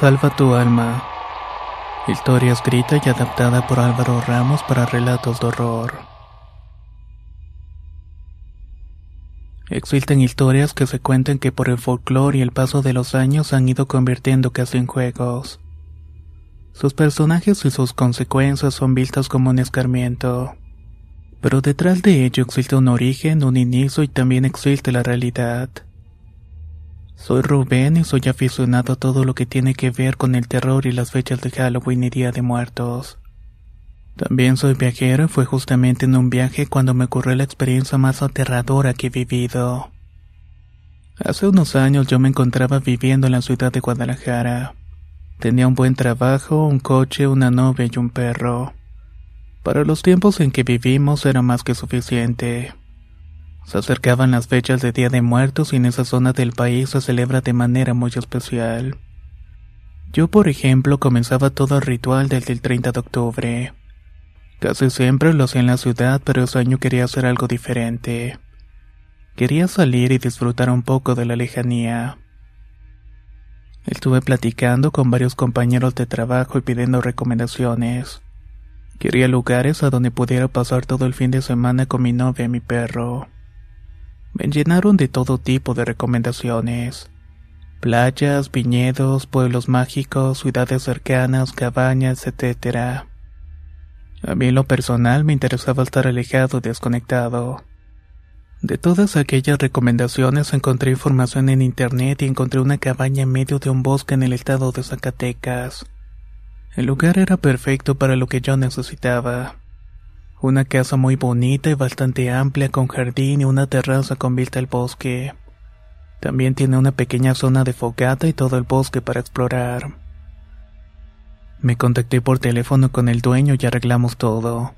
Salva tu alma. Historia escrita y adaptada por Álvaro Ramos para relatos de horror. Existen historias que se cuentan que por el folclore y el paso de los años han ido convirtiendo casi en juegos. Sus personajes y sus consecuencias son vistas como un escarmiento. Pero detrás de ello existe un origen, un inicio y también existe la realidad. Soy Rubén y soy aficionado a todo lo que tiene que ver con el terror y las fechas de Halloween y Día de Muertos. También soy viajero y fue justamente en un viaje cuando me ocurrió la experiencia más aterradora que he vivido. Hace unos años yo me encontraba viviendo en la ciudad de Guadalajara. Tenía un buen trabajo, un coche, una novia y un perro. Para los tiempos en que vivimos era más que suficiente. Se acercaban las fechas de Día de Muertos y en esa zona del país se celebra de manera muy especial. Yo, por ejemplo, comenzaba todo el ritual desde el 30 de octubre. Casi siempre lo hacía en la ciudad, pero ese año quería hacer algo diferente. Quería salir y disfrutar un poco de la lejanía. Estuve platicando con varios compañeros de trabajo y pidiendo recomendaciones. Quería lugares a donde pudiera pasar todo el fin de semana con mi novia y mi perro. Me llenaron de todo tipo de recomendaciones. Playas, viñedos, pueblos mágicos, ciudades cercanas, cabañas, etc. A mí en lo personal me interesaba estar alejado y desconectado. De todas aquellas recomendaciones encontré información en internet y encontré una cabaña en medio de un bosque en el estado de Zacatecas. El lugar era perfecto para lo que yo necesitaba. Una casa muy bonita y bastante amplia con jardín y una terraza con vista al bosque. También tiene una pequeña zona de fogata y todo el bosque para explorar. Me contacté por teléfono con el dueño y arreglamos todo.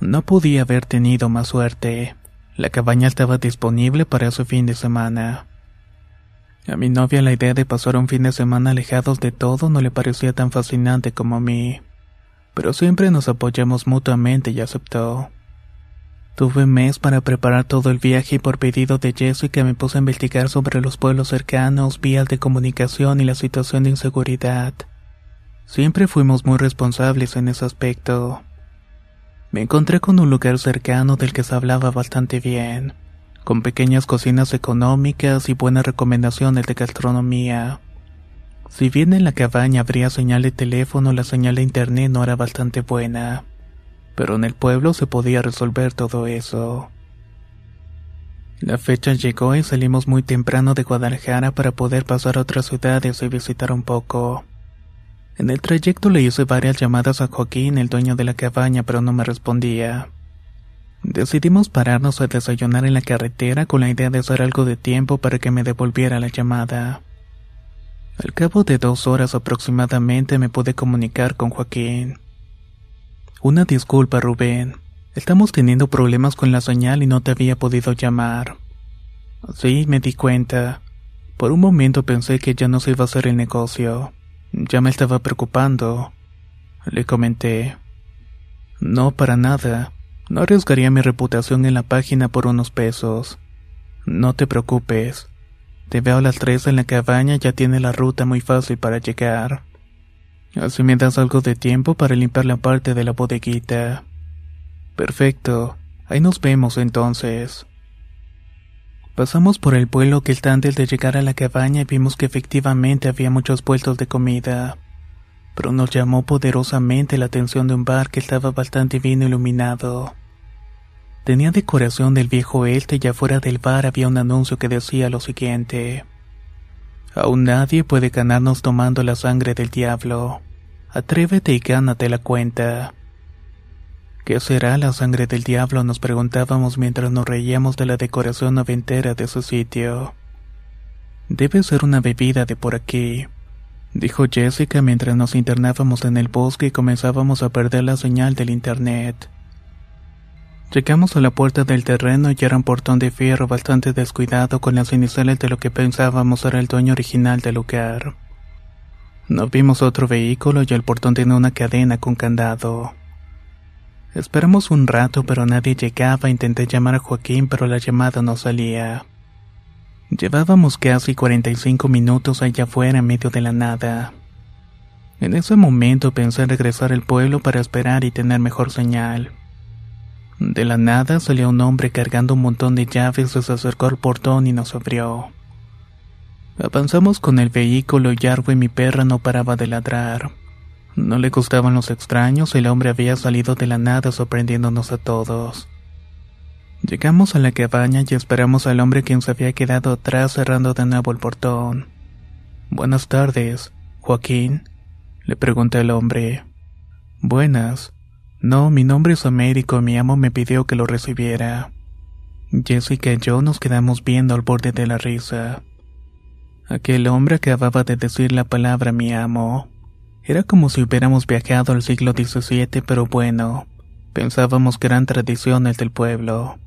No podía haber tenido más suerte. La cabaña estaba disponible para ese fin de semana. A mi novia la idea de pasar un fin de semana alejados de todo no le parecía tan fascinante como a mí pero siempre nos apoyamos mutuamente y aceptó. Tuve un mes para preparar todo el viaje y por pedido de Jessica me puse a investigar sobre los pueblos cercanos, vías de comunicación y la situación de inseguridad. Siempre fuimos muy responsables en ese aspecto. Me encontré con un lugar cercano del que se hablaba bastante bien, con pequeñas cocinas económicas y buenas recomendaciones de gastronomía. Si bien en la cabaña habría señal de teléfono, la señal de internet no era bastante buena. Pero en el pueblo se podía resolver todo eso. La fecha llegó y salimos muy temprano de Guadalajara para poder pasar a otras ciudades y visitar un poco. En el trayecto le hice varias llamadas a Joaquín, el dueño de la cabaña, pero no me respondía. Decidimos pararnos a desayunar en la carretera con la idea de hacer algo de tiempo para que me devolviera la llamada. Al cabo de dos horas aproximadamente me pude comunicar con Joaquín. Una disculpa, Rubén. Estamos teniendo problemas con la señal y no te había podido llamar. Sí, me di cuenta. Por un momento pensé que ya no se iba a hacer el negocio. Ya me estaba preocupando. Le comenté. No, para nada. No arriesgaría mi reputación en la página por unos pesos. No te preocupes. Te veo a las tres en la cabaña, ya tiene la ruta muy fácil para llegar. Así me das algo de tiempo para limpiar la parte de la bodeguita. Perfecto. Ahí nos vemos entonces. Pasamos por el pueblo que está antes de llegar a la cabaña y vimos que efectivamente había muchos puestos de comida. pero nos llamó poderosamente la atención de un bar que estaba bastante bien iluminado. Tenía decoración del viejo este y afuera del bar había un anuncio que decía lo siguiente. Aún nadie puede ganarnos tomando la sangre del diablo. Atrévete y gánate la cuenta. ¿Qué será la sangre del diablo? nos preguntábamos mientras nos reíamos de la decoración noventera de su sitio. Debe ser una bebida de por aquí, dijo Jessica mientras nos internábamos en el bosque y comenzábamos a perder la señal del internet. Llegamos a la puerta del terreno y era un portón de fierro bastante descuidado con las iniciales de lo que pensábamos era el dueño original del lugar. No vimos otro vehículo y el portón tenía una cadena con candado. Esperamos un rato pero nadie llegaba, intenté llamar a Joaquín pero la llamada no salía. Llevábamos casi 45 minutos allá afuera en medio de la nada. En ese momento pensé en regresar al pueblo para esperar y tener mejor señal. De la nada salió un hombre cargando un montón de llaves, se acercó al portón y nos abrió. Avanzamos con el vehículo y Arwen, mi perra, no paraba de ladrar. No le gustaban los extraños, el hombre había salido de la nada sorprendiéndonos a todos. Llegamos a la cabaña y esperamos al hombre quien se había quedado atrás cerrando de nuevo el portón. Buenas tardes, Joaquín, le pregunté al hombre. Buenas. No, mi nombre es Américo mi amo me pidió que lo recibiera. Jessica y yo nos quedamos viendo al borde de la risa. Aquel hombre acababa de decir la palabra mi amo. Era como si hubiéramos viajado al siglo XVII, pero bueno, pensábamos que eran tradiciones del pueblo.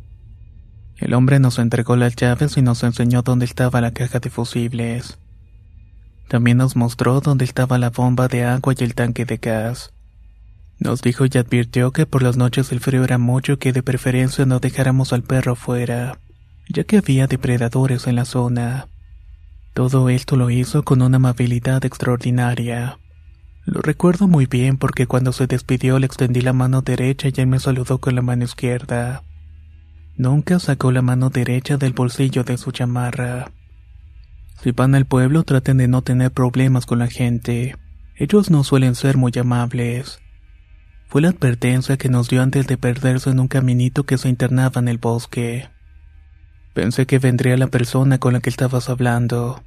El hombre nos entregó las llaves y nos enseñó dónde estaba la caja de fusibles. También nos mostró dónde estaba la bomba de agua y el tanque de gas. Nos dijo y advirtió que por las noches el frío era mucho y que de preferencia no dejáramos al perro fuera, ya que había depredadores en la zona. Todo esto lo hizo con una amabilidad extraordinaria. Lo recuerdo muy bien porque cuando se despidió le extendí la mano derecha y él me saludó con la mano izquierda. Nunca sacó la mano derecha del bolsillo de su chamarra. Si van al pueblo traten de no tener problemas con la gente. Ellos no suelen ser muy amables. Fue la advertencia que nos dio antes de perderse en un caminito que se internaba en el bosque. Pensé que vendría la persona con la que estabas hablando,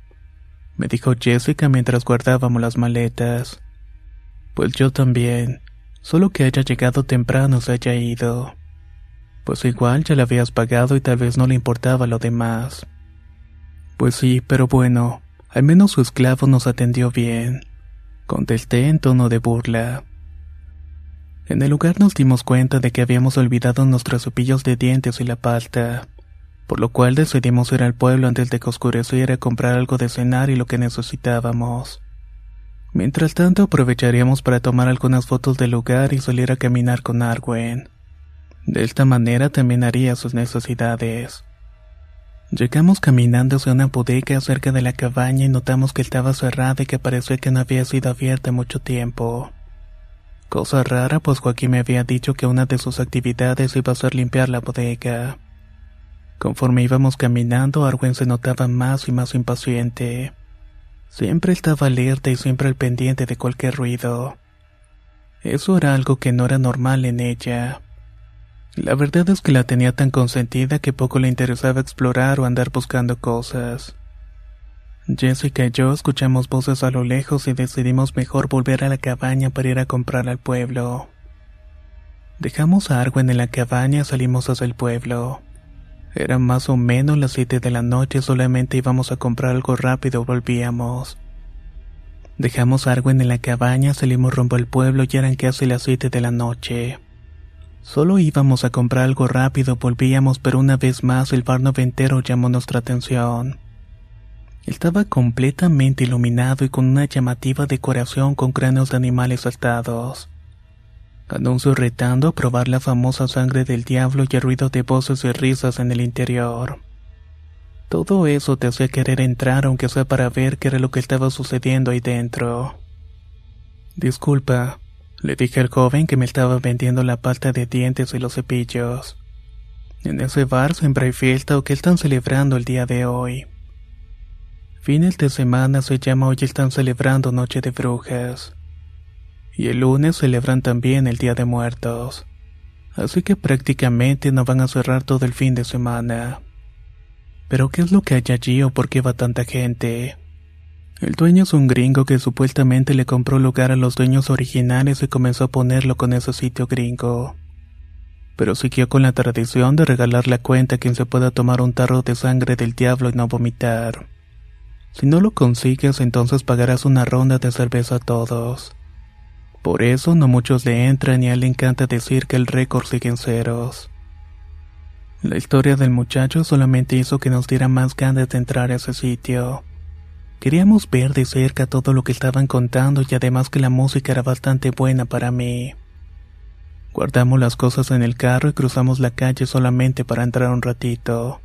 me dijo Jessica mientras guardábamos las maletas. Pues yo también. Solo que haya llegado temprano se haya ido. Pues igual ya le habías pagado y tal vez no le importaba lo demás. Pues sí, pero bueno, al menos su esclavo nos atendió bien. Contesté en tono de burla. En el lugar nos dimos cuenta de que habíamos olvidado nuestros cepillos de dientes y la pasta, por lo cual decidimos ir al pueblo antes de que oscureciera a comprar algo de cenar y lo que necesitábamos. Mientras tanto aprovecharíamos para tomar algunas fotos del lugar y salir a caminar con Arwen. De esta manera también haría sus necesidades. Llegamos caminando hacia una bodega cerca de la cabaña y notamos que estaba cerrada y que parecía que no había sido abierta mucho tiempo. Cosa rara, pues Joaquín me había dicho que una de sus actividades iba a ser limpiar la bodega. Conforme íbamos caminando, Arwen se notaba más y más impaciente. Siempre estaba alerta y siempre al pendiente de cualquier ruido. Eso era algo que no era normal en ella. La verdad es que la tenía tan consentida que poco le interesaba explorar o andar buscando cosas. Jessica y yo escuchamos voces a lo lejos y decidimos mejor volver a la cabaña para ir a comprar al pueblo. Dejamos a Arwen en la cabaña y salimos hacia el pueblo. Era más o menos las siete de la noche, solamente íbamos a comprar algo rápido, volvíamos. Dejamos a Arwen en la cabaña, salimos rumbo al pueblo y eran casi las siete de la noche. Solo íbamos a comprar algo rápido, volvíamos, pero una vez más el bar noventero llamó nuestra atención. Estaba completamente iluminado y con una llamativa decoración con cráneos de animales saltados. Anuncio retando a probar la famosa sangre del diablo y el ruido de voces y risas en el interior. Todo eso te hacía querer entrar aunque sea para ver qué era lo que estaba sucediendo ahí dentro. Disculpa, le dije al joven que me estaba vendiendo la pasta de dientes y los cepillos. En ese bar siempre hay fiesta o que están celebrando el día de hoy. Fines de semana se llama hoy están celebrando Noche de Brujas. Y el lunes celebran también el Día de Muertos. Así que prácticamente no van a cerrar todo el fin de semana. Pero ¿qué es lo que hay allí o por qué va tanta gente? El dueño es un gringo que supuestamente le compró lugar a los dueños originales y comenzó a ponerlo con ese sitio gringo. Pero siguió con la tradición de regalar la cuenta a quien se pueda tomar un tarro de sangre del diablo y no vomitar. Si no lo consigues, entonces pagarás una ronda de cerveza a todos. Por eso no muchos le entran y a él le encanta decir que el récord sigue en ceros. La historia del muchacho solamente hizo que nos diera más ganas de entrar a ese sitio. Queríamos ver de cerca todo lo que estaban contando y además que la música era bastante buena para mí. Guardamos las cosas en el carro y cruzamos la calle solamente para entrar un ratito.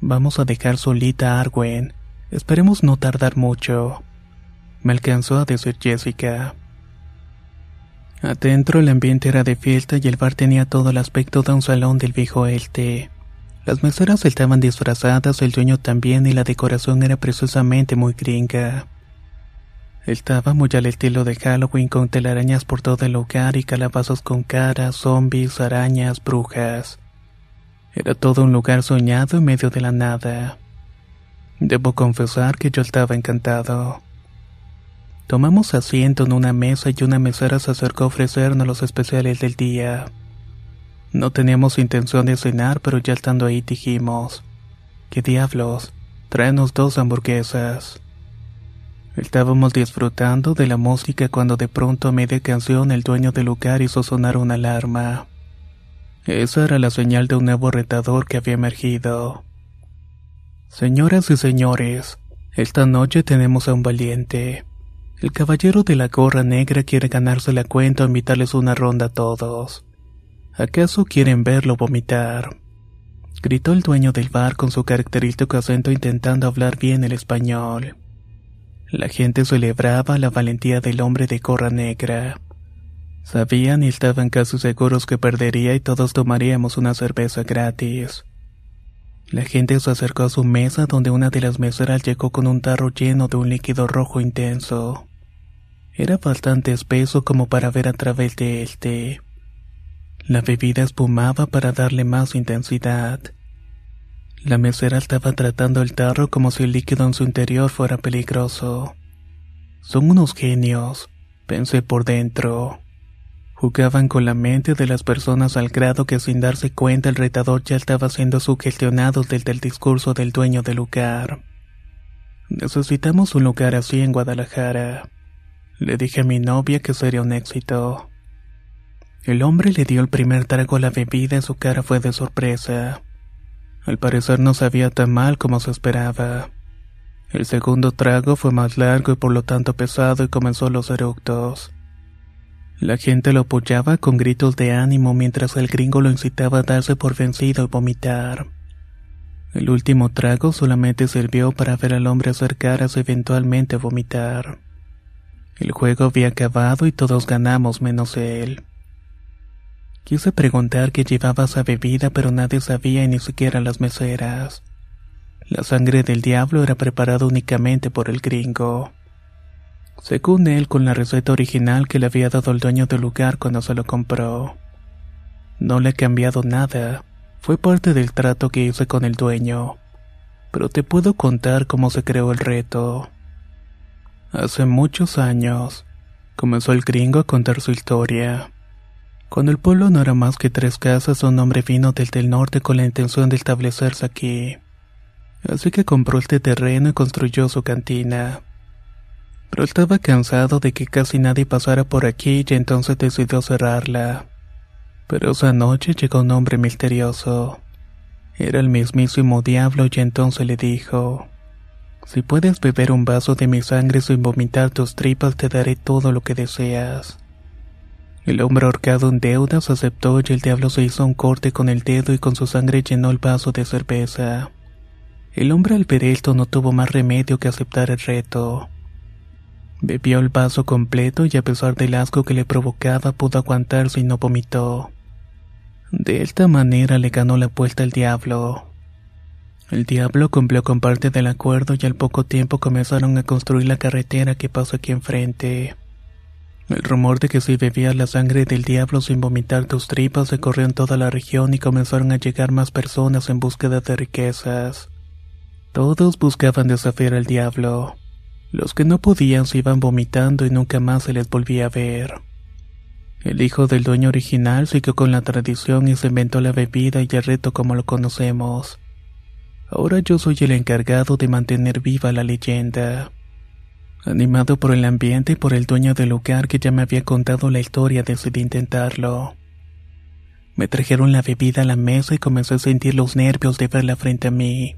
Vamos a dejar solita a Arwen. Esperemos no tardar mucho. Me alcanzó a decir Jessica. Adentro el ambiente era de fiesta y el bar tenía todo el aspecto de un salón del viejo este. Las meseras estaban disfrazadas, el dueño también y la decoración era precisamente muy gringa. Estaba muy al estilo de Halloween con telarañas por todo el lugar y calabazos con caras, zombies, arañas, brujas. Era todo un lugar soñado en medio de la nada. Debo confesar que yo estaba encantado. Tomamos asiento en una mesa y una mesera se acercó a ofrecernos los especiales del día. No teníamos intención de cenar, pero ya estando ahí dijimos, ¿qué diablos? Tráenos dos hamburguesas. Estábamos disfrutando de la música cuando de pronto a media canción el dueño del lugar hizo sonar una alarma. Esa era la señal de un nuevo retador que había emergido. Señoras y señores, esta noche tenemos a un valiente. El caballero de la gorra negra quiere ganarse la cuenta o invitarles una ronda a todos. ¿Acaso quieren verlo vomitar? Gritó el dueño del bar con su característico acento intentando hablar bien el español. La gente celebraba la valentía del hombre de gorra negra. Sabían y estaban casi seguros que perdería y todos tomaríamos una cerveza gratis. La gente se acercó a su mesa donde una de las meseras llegó con un tarro lleno de un líquido rojo intenso. Era bastante espeso como para ver a través de este. La bebida espumaba para darle más intensidad. La mesera estaba tratando el tarro como si el líquido en su interior fuera peligroso. Son unos genios, pensé por dentro. Jugaban con la mente de las personas al grado que sin darse cuenta el retador ya estaba siendo sugestionado desde el discurso del dueño del lugar. Necesitamos un lugar así en Guadalajara. Le dije a mi novia que sería un éxito. El hombre le dio el primer trago a la bebida y su cara fue de sorpresa. Al parecer no sabía tan mal como se esperaba. El segundo trago fue más largo y por lo tanto pesado y comenzó los eructos. La gente lo apoyaba con gritos de ánimo mientras el gringo lo incitaba a darse por vencido y vomitar. El último trago solamente sirvió para ver al hombre acercarse eventualmente a vomitar. El juego había acabado y todos ganamos menos él. Quise preguntar qué llevaba esa bebida, pero nadie sabía y ni siquiera las meseras. La sangre del diablo era preparada únicamente por el gringo. Según él, con la receta original que le había dado el dueño del lugar cuando se lo compró. No le he cambiado nada. Fue parte del trato que hice con el dueño. Pero te puedo contar cómo se creó el reto. Hace muchos años, comenzó el gringo a contar su historia. Cuando el pueblo no era más que tres casas, un hombre vino desde el norte con la intención de establecerse aquí. Así que compró este terreno y construyó su cantina. Pero estaba cansado de que casi nadie pasara por aquí y entonces decidió cerrarla. Pero esa noche llegó un hombre misterioso. Era el mismísimo diablo y entonces le dijo, si puedes beber un vaso de mi sangre sin vomitar tus tripas, te daré todo lo que deseas. El hombre ahorcado en deudas aceptó y el diablo se hizo un corte con el dedo y con su sangre llenó el vaso de cerveza. El hombre al ver esto no tuvo más remedio que aceptar el reto. Bebió el vaso completo y a pesar del asco que le provocaba pudo aguantarse y no vomitó. De esta manera le ganó la puesta al diablo. El diablo cumplió con parte del acuerdo y al poco tiempo comenzaron a construir la carretera que pasa aquí enfrente. El rumor de que si bebías la sangre del diablo sin vomitar tus tripas se corrió en toda la región y comenzaron a llegar más personas en búsqueda de riquezas. Todos buscaban desafiar al diablo. Los que no podían se iban vomitando y nunca más se les volvía a ver. El hijo del dueño original siguió con la tradición y se inventó la bebida y el reto como lo conocemos. Ahora yo soy el encargado de mantener viva la leyenda. Animado por el ambiente y por el dueño del lugar que ya me había contado la historia, decidí intentarlo. Me trajeron la bebida a la mesa y comencé a sentir los nervios de verla frente a mí.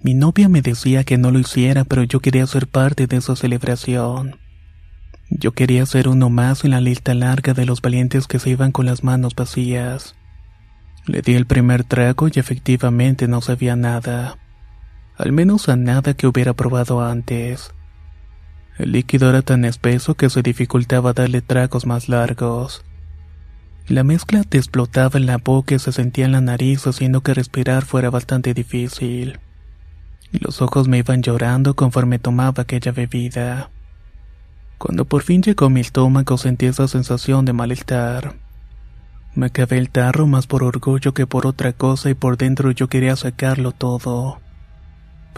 Mi novia me decía que no lo hiciera, pero yo quería ser parte de esa celebración. Yo quería ser uno más en la lista larga de los valientes que se iban con las manos vacías. Le di el primer trago y efectivamente no sabía nada. Al menos a nada que hubiera probado antes. El líquido era tan espeso que se dificultaba darle tragos más largos. La mezcla te explotaba en la boca y se sentía en la nariz haciendo que respirar fuera bastante difícil. Los ojos me iban llorando conforme tomaba aquella bebida. Cuando por fin llegó mi estómago sentí esa sensación de malestar. Me acabé el tarro más por orgullo que por otra cosa y por dentro yo quería sacarlo todo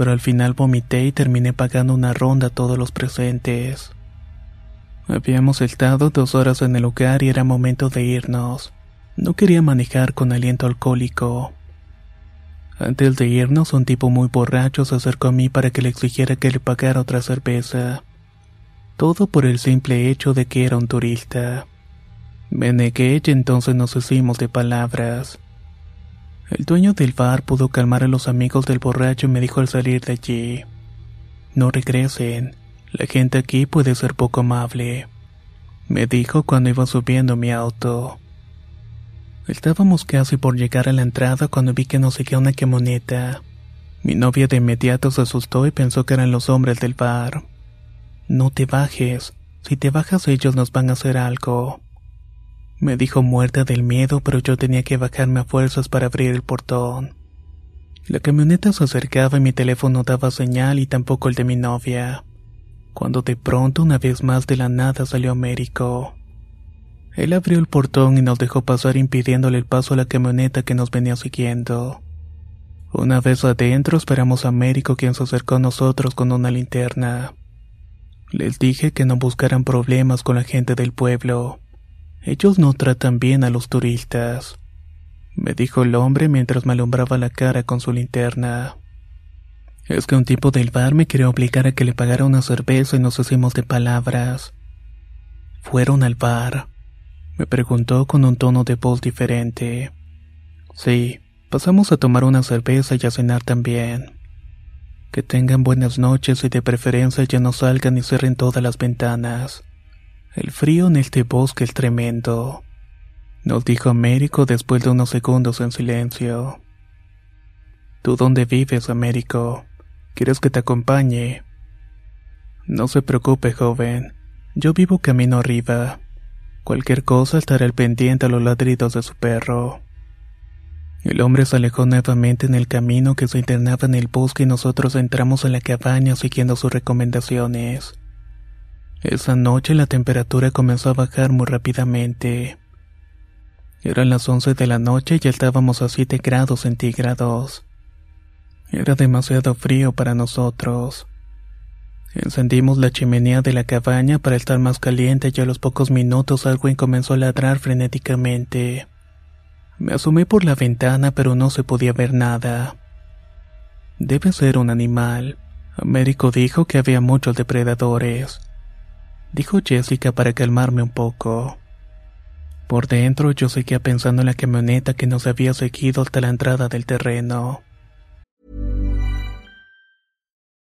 pero al final vomité y terminé pagando una ronda a todos los presentes. Habíamos estado dos horas en el lugar y era momento de irnos. No quería manejar con aliento alcohólico. Antes de irnos, un tipo muy borracho se acercó a mí para que le exigiera que le pagara otra cerveza. Todo por el simple hecho de que era un turista. Me negué y entonces nos hicimos de palabras. El dueño del bar pudo calmar a los amigos del borracho y me dijo al salir de allí, no regresen, la gente aquí puede ser poco amable. Me dijo cuando iba subiendo mi auto. Estábamos casi por llegar a la entrada cuando vi que nos seguía una camioneta. Mi novia de inmediato se asustó y pensó que eran los hombres del bar. No te bajes, si te bajas ellos nos van a hacer algo. Me dijo muerta del miedo, pero yo tenía que bajarme a fuerzas para abrir el portón. La camioneta se acercaba y mi teléfono daba señal y tampoco el de mi novia. Cuando de pronto una vez más de la nada salió Américo. Él abrió el portón y nos dejó pasar impidiéndole el paso a la camioneta que nos venía siguiendo. Una vez adentro esperamos a Américo quien se acercó a nosotros con una linterna. Les dije que no buscaran problemas con la gente del pueblo. Ellos no tratan bien a los turistas, me dijo el hombre mientras me alumbraba la cara con su linterna. Es que un tipo del bar me quería obligar a que le pagara una cerveza y nos hicimos de palabras. ¿Fueron al bar? Me preguntó con un tono de voz diferente. Sí, pasamos a tomar una cerveza y a cenar también. Que tengan buenas noches y de preferencia ya no salgan y cierren todas las ventanas. El frío en este bosque es tremendo, nos dijo Américo después de unos segundos en silencio. ¿Tú dónde vives, Américo? ¿Quieres que te acompañe? No se preocupe, joven. Yo vivo camino arriba. Cualquier cosa estará al pendiente a los ladridos de su perro. El hombre se alejó nuevamente en el camino que se internaba en el bosque y nosotros entramos en la cabaña siguiendo sus recomendaciones. Esa noche la temperatura comenzó a bajar muy rápidamente. Eran las once de la noche y ya estábamos a 7 grados centígrados. Era demasiado frío para nosotros. Encendimos la chimenea de la cabaña para estar más caliente y a los pocos minutos Alwyn comenzó a ladrar frenéticamente. Me asomé por la ventana pero no se podía ver nada. Debe ser un animal. Américo dijo que había muchos depredadores dijo Jessica para calmarme un poco. Por dentro yo seguía pensando en la camioneta que nos había seguido hasta la entrada del terreno.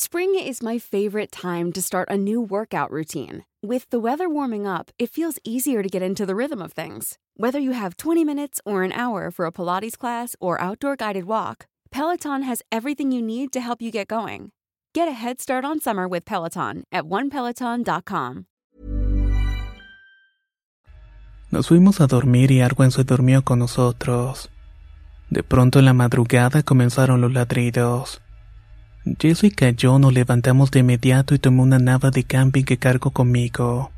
Spring is my favorite time to start a new workout routine. With the weather warming up, it feels easier to get into the rhythm of things. Whether you have 20 minutes or an hour for a Pilates class or outdoor guided walk, Peloton has everything you need to help you get going. Get a head start on summer with Peloton at onepeloton.com. Nos fuimos a dormir y Arwen se durmió con nosotros. De pronto en la madrugada comenzaron los ladridos. Jessica y yo nos levantamos de inmediato y tomé una nava de camping que cargo conmigo.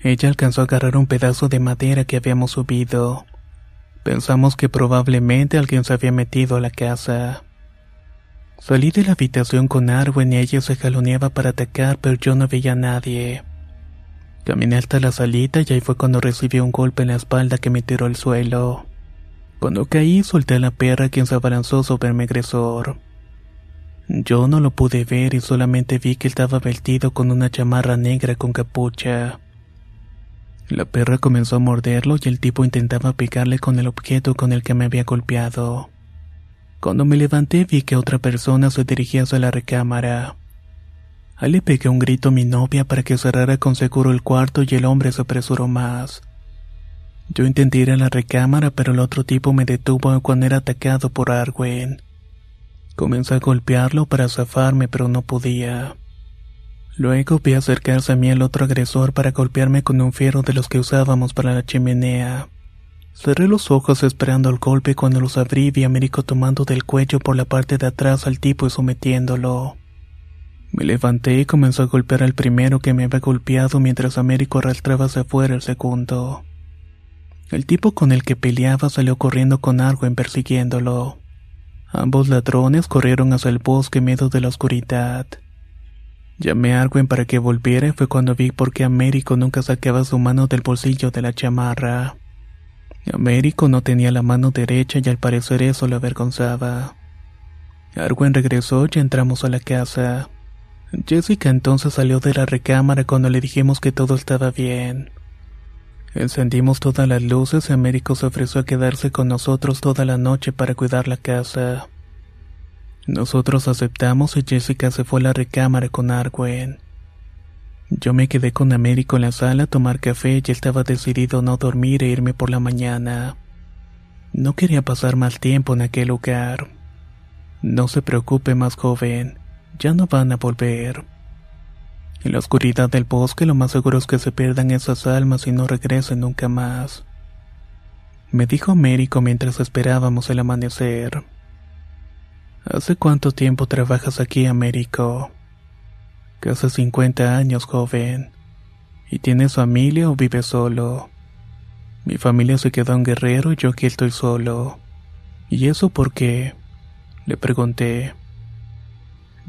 Ella alcanzó a agarrar un pedazo de madera que habíamos subido. Pensamos que probablemente alguien se había metido a la casa. Salí de la habitación con Arwen y ella se jaloneaba para atacar, pero yo no veía a nadie. Caminé hasta la salita y ahí fue cuando recibí un golpe en la espalda que me tiró al suelo. Cuando caí, solté a la perra quien se abalanzó sobre mi agresor. Yo no lo pude ver y solamente vi que estaba vestido con una chamarra negra con capucha. La perra comenzó a morderlo y el tipo intentaba pegarle con el objeto con el que me había golpeado. Cuando me levanté vi que otra persona se dirigía hacia la recámara. Ahí le pegué un grito a mi novia para que cerrara con seguro el cuarto y el hombre se apresuró más. Yo intenté ir a la recámara, pero el otro tipo me detuvo cuando era atacado por Arwen. Comencé a golpearlo para zafarme, pero no podía. Luego vi acercarse a mí el otro agresor para golpearme con un fierro de los que usábamos para la chimenea. Cerré los ojos esperando el golpe cuando los abrí vi a Américo tomando del cuello por la parte de atrás al tipo y sometiéndolo. Me levanté y comenzó a golpear al primero que me había golpeado mientras Américo arrastraba hacia afuera el segundo. El tipo con el que peleaba salió corriendo con Arwen persiguiéndolo. Ambos ladrones corrieron hacia el bosque medio de la oscuridad. Llamé a Arwen para que volviera y fue cuando vi por qué Américo nunca sacaba su mano del bolsillo de la chamarra. Américo no tenía la mano derecha y al parecer eso lo avergonzaba. Arwen regresó y entramos a la casa. Jessica entonces salió de la recámara cuando le dijimos que todo estaba bien. Encendimos todas las luces y Américo se ofreció a quedarse con nosotros toda la noche para cuidar la casa. Nosotros aceptamos y Jessica se fue a la recámara con Arwen. Yo me quedé con Américo en la sala a tomar café y estaba decidido no dormir e irme por la mañana. No quería pasar más tiempo en aquel lugar. No se preocupe más joven, ya no van a volver. En la oscuridad del bosque lo más seguro es que se pierdan esas almas y no regresen nunca más. Me dijo Américo mientras esperábamos el amanecer. ¿Hace cuánto tiempo trabajas aquí, Américo? Casi 50 años, joven. ¿Y tienes familia o vives solo? Mi familia se quedó en Guerrero y yo aquí estoy solo. ¿Y eso por qué? Le pregunté.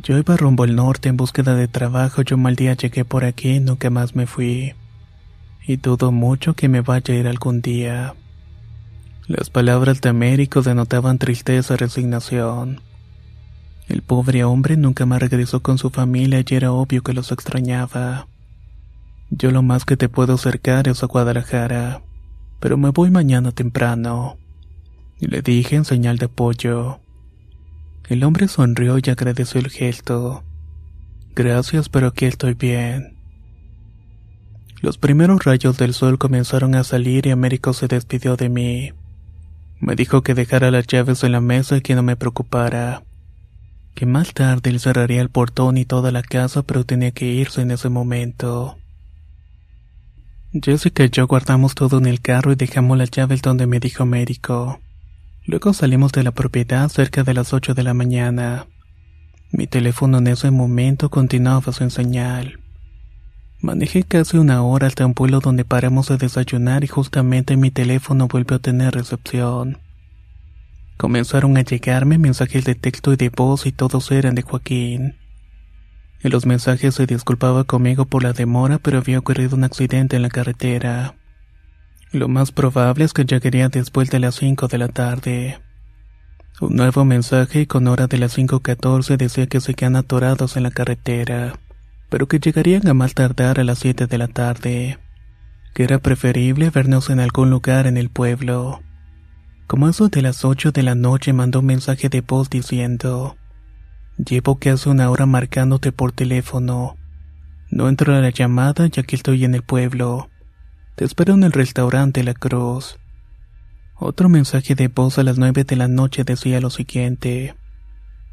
Yo iba rumbo al norte en búsqueda de trabajo yo mal día llegué por aquí y nunca más me fui. Y dudo mucho que me vaya a ir algún día. Las palabras de Américo denotaban tristeza y resignación. El pobre hombre nunca más regresó con su familia y era obvio que los extrañaba. Yo lo más que te puedo acercar es a Guadalajara, pero me voy mañana temprano. Y le dije en señal de apoyo. El hombre sonrió y agradeció el gesto. Gracias, pero aquí estoy bien. Los primeros rayos del sol comenzaron a salir y Américo se despidió de mí. Me dijo que dejara las llaves en la mesa y que no me preocupara. Que más tarde él cerraría el portón y toda la casa, pero tenía que irse en ese momento. Jessica y yo guardamos todo en el carro y dejamos las llaves donde me dijo Américo. Luego salimos de la propiedad cerca de las 8 de la mañana. Mi teléfono en ese momento continuaba sin señal. Manejé casi una hora hasta un pueblo donde paramos a desayunar y justamente mi teléfono volvió a tener recepción. Comenzaron a llegarme mensajes de texto y de voz y todos eran de Joaquín. En los mensajes se disculpaba conmigo por la demora, pero había ocurrido un accidente en la carretera. Lo más probable es que llegaría después de las 5 de la tarde. Un nuevo mensaje con hora de las 5.14 decía que se quedan atorados en la carretera, pero que llegarían a más tardar a las 7 de la tarde, que era preferible vernos en algún lugar en el pueblo. Como eso de las 8 de la noche mandó un mensaje de voz diciendo, Llevo casi una hora marcándote por teléfono. No entró a la llamada ya que estoy en el pueblo. Te espero en el restaurante La Cruz. Otro mensaje de voz a las nueve de la noche decía lo siguiente.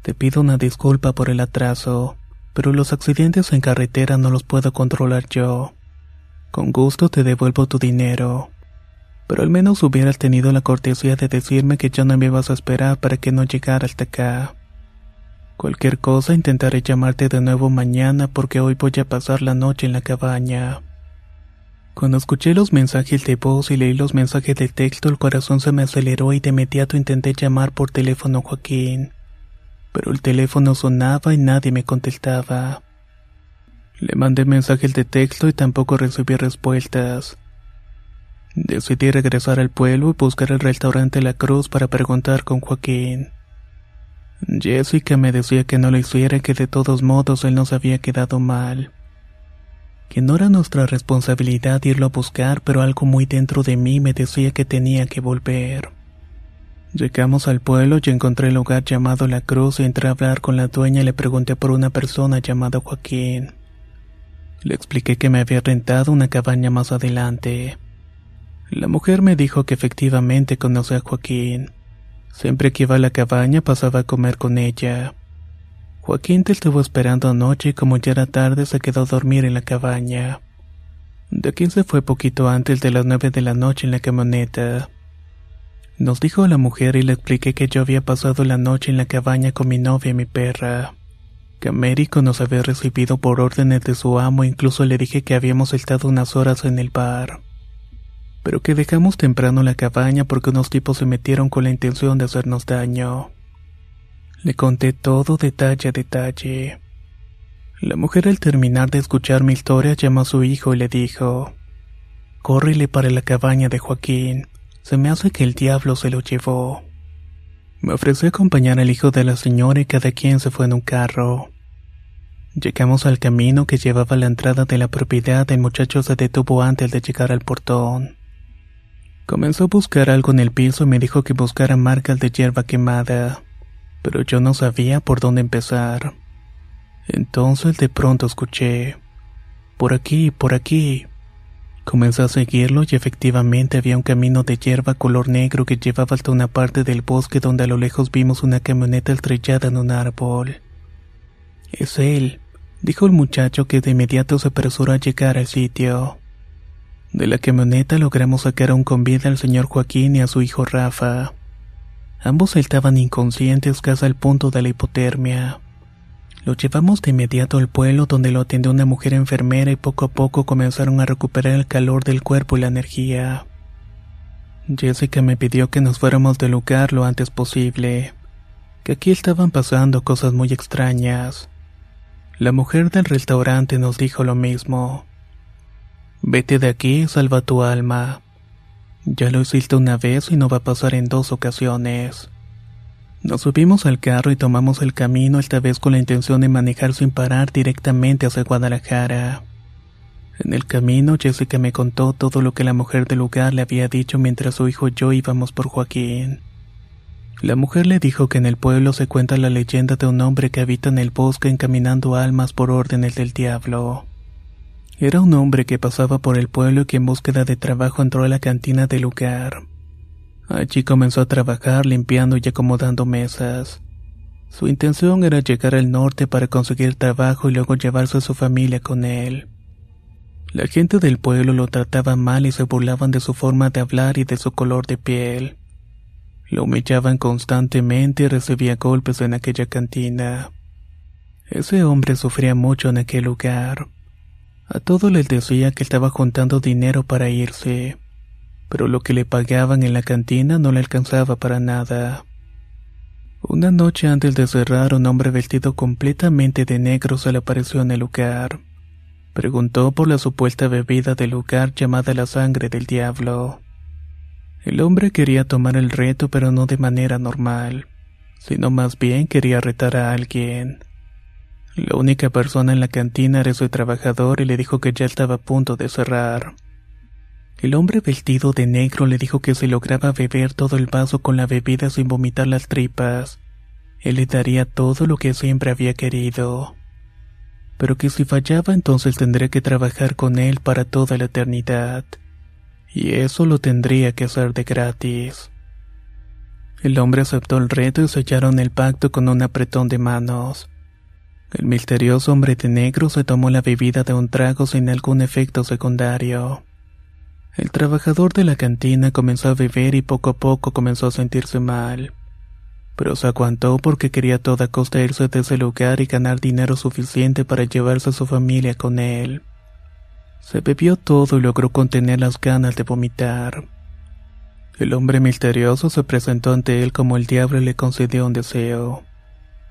Te pido una disculpa por el atraso, pero los accidentes en carretera no los puedo controlar yo. Con gusto te devuelvo tu dinero. Pero al menos hubieras tenido la cortesía de decirme que ya no me ibas a esperar para que no llegara hasta acá. Cualquier cosa intentaré llamarte de nuevo mañana porque hoy voy a pasar la noche en la cabaña. Cuando escuché los mensajes de voz y leí los mensajes de texto, el corazón se me aceleró y de inmediato intenté llamar por teléfono a Joaquín. Pero el teléfono sonaba y nadie me contestaba. Le mandé mensajes de texto y tampoco recibí respuestas. Decidí regresar al pueblo y buscar el restaurante La Cruz para preguntar con Joaquín. Jessica me decía que no lo hiciera y que de todos modos él nos había quedado mal. Que no era nuestra responsabilidad irlo a buscar, pero algo muy dentro de mí me decía que tenía que volver. Llegamos al pueblo y encontré el lugar llamado La Cruz y entré a hablar con la dueña y le pregunté por una persona llamada Joaquín. Le expliqué que me había rentado una cabaña más adelante. La mujer me dijo que efectivamente conocía a Joaquín Siempre que iba a la cabaña pasaba a comer con ella. Joaquín te estuvo esperando anoche y como ya era tarde se quedó a dormir en la cabaña. De aquí se fue poquito antes de las nueve de la noche en la camioneta. Nos dijo la mujer y le expliqué que yo había pasado la noche en la cabaña con mi novia y mi perra. Que Américo nos había recibido por órdenes de su amo, incluso le dije que habíamos estado unas horas en el bar pero que dejamos temprano la cabaña porque unos tipos se metieron con la intención de hacernos daño. Le conté todo detalle a detalle. La mujer al terminar de escuchar mi historia llamó a su hijo y le dijo, Córrele para la cabaña de Joaquín, se me hace que el diablo se lo llevó. Me ofrecí acompañar al hijo de la señora y cada quien se fue en un carro. Llegamos al camino que llevaba a la entrada de la propiedad, el muchacho se detuvo antes de llegar al portón. Comenzó a buscar algo en el piso y me dijo que buscara marcas de hierba quemada, pero yo no sabía por dónde empezar. Entonces de pronto escuché, por aquí, por aquí. Comencé a seguirlo y efectivamente había un camino de hierba color negro que llevaba hasta una parte del bosque donde a lo lejos vimos una camioneta estrellada en un árbol. Es él, dijo el muchacho que de inmediato se apresuró a llegar al sitio. De la camioneta logramos sacar aún con vida al señor Joaquín y a su hijo Rafa. Ambos estaban inconscientes casi al punto de la hipotermia. Lo llevamos de inmediato al pueblo donde lo atendió una mujer enfermera y poco a poco comenzaron a recuperar el calor del cuerpo y la energía. Jessica me pidió que nos fuéramos del lugar lo antes posible, que aquí estaban pasando cosas muy extrañas. La mujer del restaurante nos dijo lo mismo. Vete de aquí, salva tu alma. Ya lo hiciste una vez y no va a pasar en dos ocasiones. Nos subimos al carro y tomamos el camino esta vez con la intención de manejar sin parar directamente hacia Guadalajara. En el camino Jessica me contó todo lo que la mujer del lugar le había dicho mientras su hijo y yo íbamos por Joaquín. La mujer le dijo que en el pueblo se cuenta la leyenda de un hombre que habita en el bosque encaminando almas por órdenes del diablo. Era un hombre que pasaba por el pueblo y que en búsqueda de trabajo entró a la cantina del lugar. Allí comenzó a trabajar limpiando y acomodando mesas. Su intención era llegar al norte para conseguir trabajo y luego llevarse a su familia con él. La gente del pueblo lo trataba mal y se burlaban de su forma de hablar y de su color de piel. Lo humillaban constantemente y recibía golpes en aquella cantina. Ese hombre sufría mucho en aquel lugar. A todos les decía que estaba juntando dinero para irse, pero lo que le pagaban en la cantina no le alcanzaba para nada. Una noche antes de cerrar, un hombre vestido completamente de negro se le apareció en el lugar. Preguntó por la supuesta bebida del lugar llamada la sangre del diablo. El hombre quería tomar el reto, pero no de manera normal, sino más bien quería retar a alguien. La única persona en la cantina era su trabajador y le dijo que ya estaba a punto de cerrar. El hombre vestido de negro le dijo que si lograba beber todo el vaso con la bebida sin vomitar las tripas, él le daría todo lo que siempre había querido. pero que si fallaba entonces tendría que trabajar con él para toda la eternidad. Y eso lo tendría que hacer de gratis. El hombre aceptó el reto y sellaron el pacto con un apretón de manos. El misterioso hombre de negro se tomó la bebida de un trago sin algún efecto secundario. El trabajador de la cantina comenzó a beber y poco a poco comenzó a sentirse mal. Pero se aguantó porque quería a toda costa irse de ese lugar y ganar dinero suficiente para llevarse a su familia con él. Se bebió todo y logró contener las ganas de vomitar. El hombre misterioso se presentó ante él como el diablo le concedió un deseo.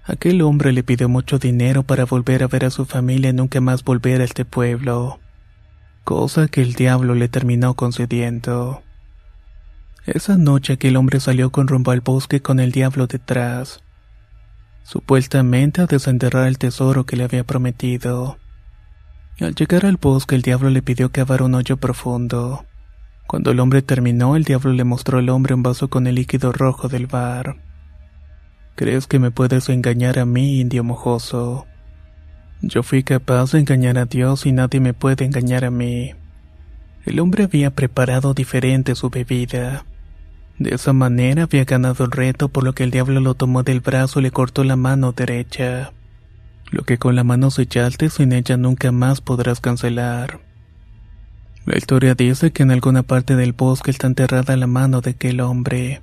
Aquel hombre le pidió mucho dinero para volver a ver a su familia y nunca más volver a este pueblo, cosa que el diablo le terminó concediendo. Esa noche aquel hombre salió con rumbo al bosque con el diablo detrás, supuestamente a desenterrar el tesoro que le había prometido. Al llegar al bosque el diablo le pidió cavar un hoyo profundo. Cuando el hombre terminó, el diablo le mostró al hombre un vaso con el líquido rojo del bar. ¿Crees que me puedes engañar a mí, indio mojoso? Yo fui capaz de engañar a Dios y nadie me puede engañar a mí. El hombre había preparado diferente su bebida. De esa manera había ganado el reto, por lo que el diablo lo tomó del brazo y le cortó la mano derecha. Lo que con la mano sellaste, sin ella nunca más podrás cancelar. La historia dice que en alguna parte del bosque está enterrada la mano de aquel hombre,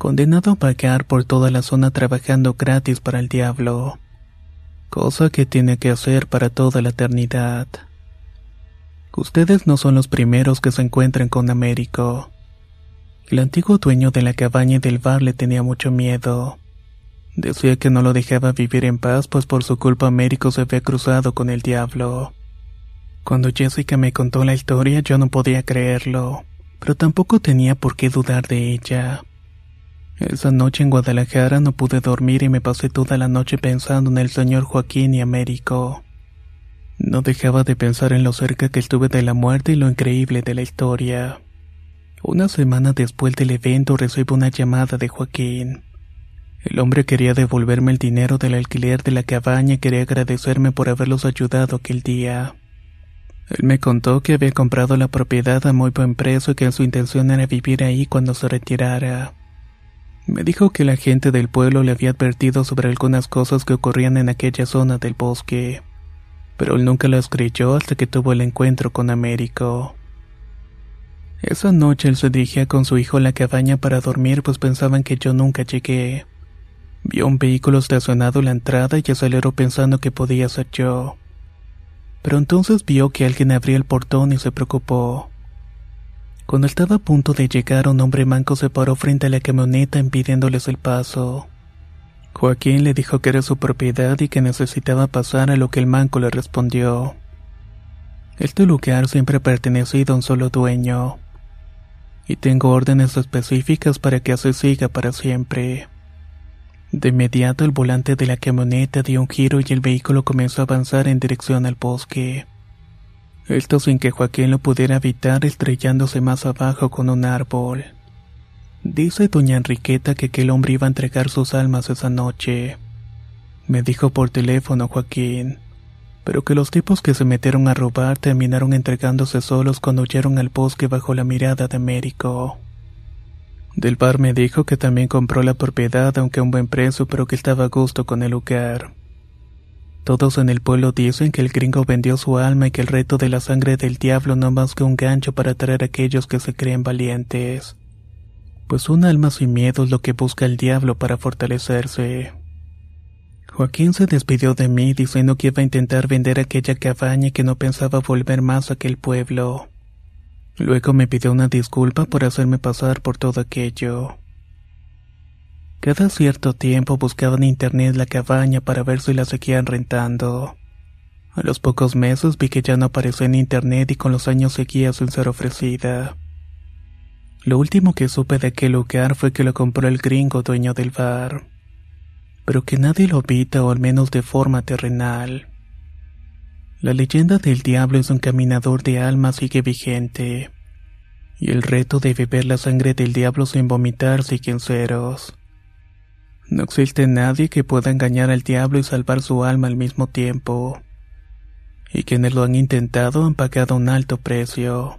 condenado a vagar por toda la zona trabajando gratis para el diablo, cosa que tiene que hacer para toda la eternidad. Ustedes no son los primeros que se encuentran con Américo. El antiguo dueño de la cabaña y del bar le tenía mucho miedo. Decía que no lo dejaba vivir en paz, pues por su culpa Américo se había cruzado con el diablo. Cuando Jessica me contó la historia yo no podía creerlo, pero tampoco tenía por qué dudar de ella. Esa noche en Guadalajara no pude dormir y me pasé toda la noche pensando en el señor Joaquín y Américo. No dejaba de pensar en lo cerca que estuve de la muerte y lo increíble de la historia. Una semana después del evento recibo una llamada de Joaquín. El hombre quería devolverme el dinero del alquiler de la cabaña y quería agradecerme por haberlos ayudado aquel día. Él me contó que había comprado la propiedad a muy buen precio y que su intención era vivir ahí cuando se retirara. Me dijo que la gente del pueblo le había advertido sobre algunas cosas que ocurrían en aquella zona del bosque, pero él nunca las creyó hasta que tuvo el encuentro con Américo. Esa noche él se dirigía con su hijo a la cabaña para dormir pues pensaban que yo nunca llegué. Vio un vehículo estacionado en la entrada y aceleró pensando que podía ser yo pero entonces vio que alguien abría el portón y se preocupó. Cuando estaba a punto de llegar, un hombre manco se paró frente a la camioneta impidiéndoles el paso. Joaquín le dijo que era su propiedad y que necesitaba pasar a lo que el manco le respondió. Este lugar siempre ha pertenecido a un solo dueño. Y tengo órdenes específicas para que así siga para siempre. De inmediato el volante de la camioneta dio un giro y el vehículo comenzó a avanzar en dirección al bosque. Esto sin que Joaquín lo pudiera evitar estrellándose más abajo con un árbol. Dice doña Enriqueta que aquel hombre iba a entregar sus almas esa noche. Me dijo por teléfono Joaquín, pero que los tipos que se metieron a robar terminaron entregándose solos cuando huyeron al bosque bajo la mirada de Américo. Del bar me dijo que también compró la propiedad aunque a un buen precio pero que estaba a gusto con el lugar. Todos en el pueblo dicen que el gringo vendió su alma y que el reto de la sangre del diablo no más que un gancho para atraer a aquellos que se creen valientes. Pues un alma sin miedo es lo que busca el diablo para fortalecerse. Joaquín se despidió de mí diciendo que iba a intentar vender aquella cabaña y que no pensaba volver más a aquel pueblo. Luego me pidió una disculpa por hacerme pasar por todo aquello. Cada cierto tiempo buscaba en internet la cabaña para ver si la seguían rentando. A los pocos meses vi que ya no aparecía en internet y con los años seguía sin ser ofrecida. Lo último que supe de aquel lugar fue que lo compró el gringo dueño del bar, pero que nadie lo habita o al menos de forma terrenal. La leyenda del diablo es un caminador de alma sigue vigente. Y el reto de beber la sangre del diablo sin vomitar sigue en ceros. No existe nadie que pueda engañar al diablo y salvar su alma al mismo tiempo. Y quienes lo han intentado han pagado un alto precio.